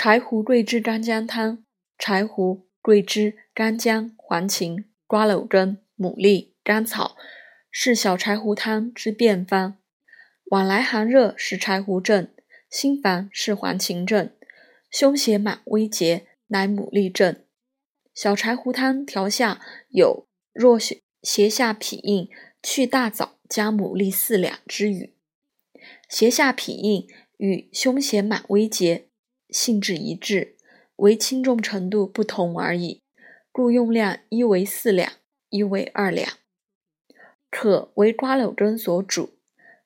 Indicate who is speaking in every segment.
Speaker 1: 柴胡桂枝干姜汤：柴胡、桂枝、干姜、黄芩、瓜蒌根、牡蛎、甘草，是小柴胡汤之变方。往来寒热是柴胡症，心烦是黄芩症，胸胁满微结乃牡蛎症。小柴胡汤调下有若胁下痞硬，去大枣加牡蛎四两之语。胁下痞硬与胸胁满微结性质一致，为轻重程度不同而已，故用量一为四两，一为二两。可为瓜柳根所主，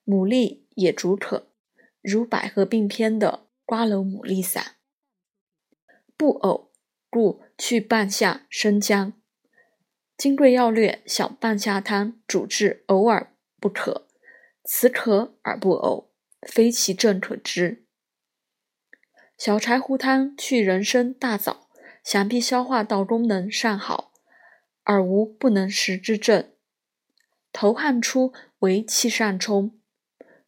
Speaker 1: 牡蛎也主可，如百合病篇的瓜蒌牡蛎散。不偶。故去半夏生姜，《金匮要略》小半夏汤主治偶尔不可，此可而不偶，非其症可知。小柴胡汤去人参、大枣，想必消化道功能尚好，而无不能食之症。头汗出为气上冲，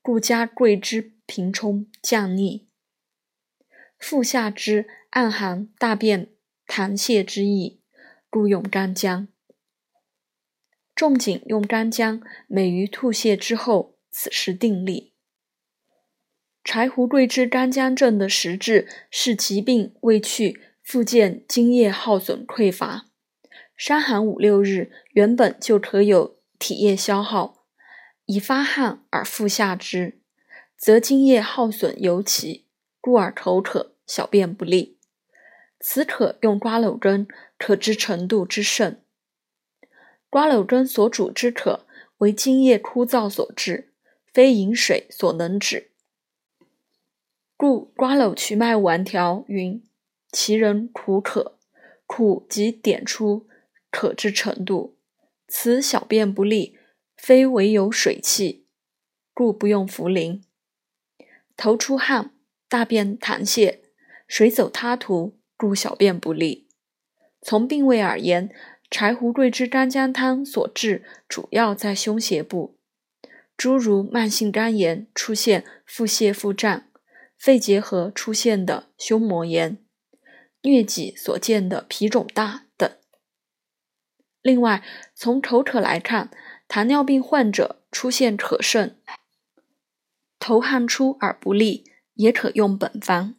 Speaker 1: 故加桂枝平冲降逆。腹下之暗含大便。痰泻之意，故用干姜。仲景用干姜，每于吐泻之后，此时定力。柴胡桂枝干姜症的实质是疾病未去，复见津液耗损匮乏。伤寒五六日，原本就可有体液消耗，已发汗而复下之，则津液耗损尤其，故而口渴，小便不利。此可用瓜蒌根，可知程度之甚。瓜蒌根所主之渴，为津液枯燥所致，非饮水所能止。故瓜蒌瞿麦丸条云：其人苦渴，苦即点出渴之程度。此小便不利，非唯有水气，故不用茯苓。头出汗，大便溏泻，水走他途。故小便不利。从病位而言，柴胡桂枝干姜汤所治主要在胸胁部，诸如慢性肝炎出现腹泻腹胀、肺结核出现的胸膜炎、疟疾所见的脾肿大等。另外，从口渴来看，糖尿病患者出现渴盛、头汗出而不利，也可用本方。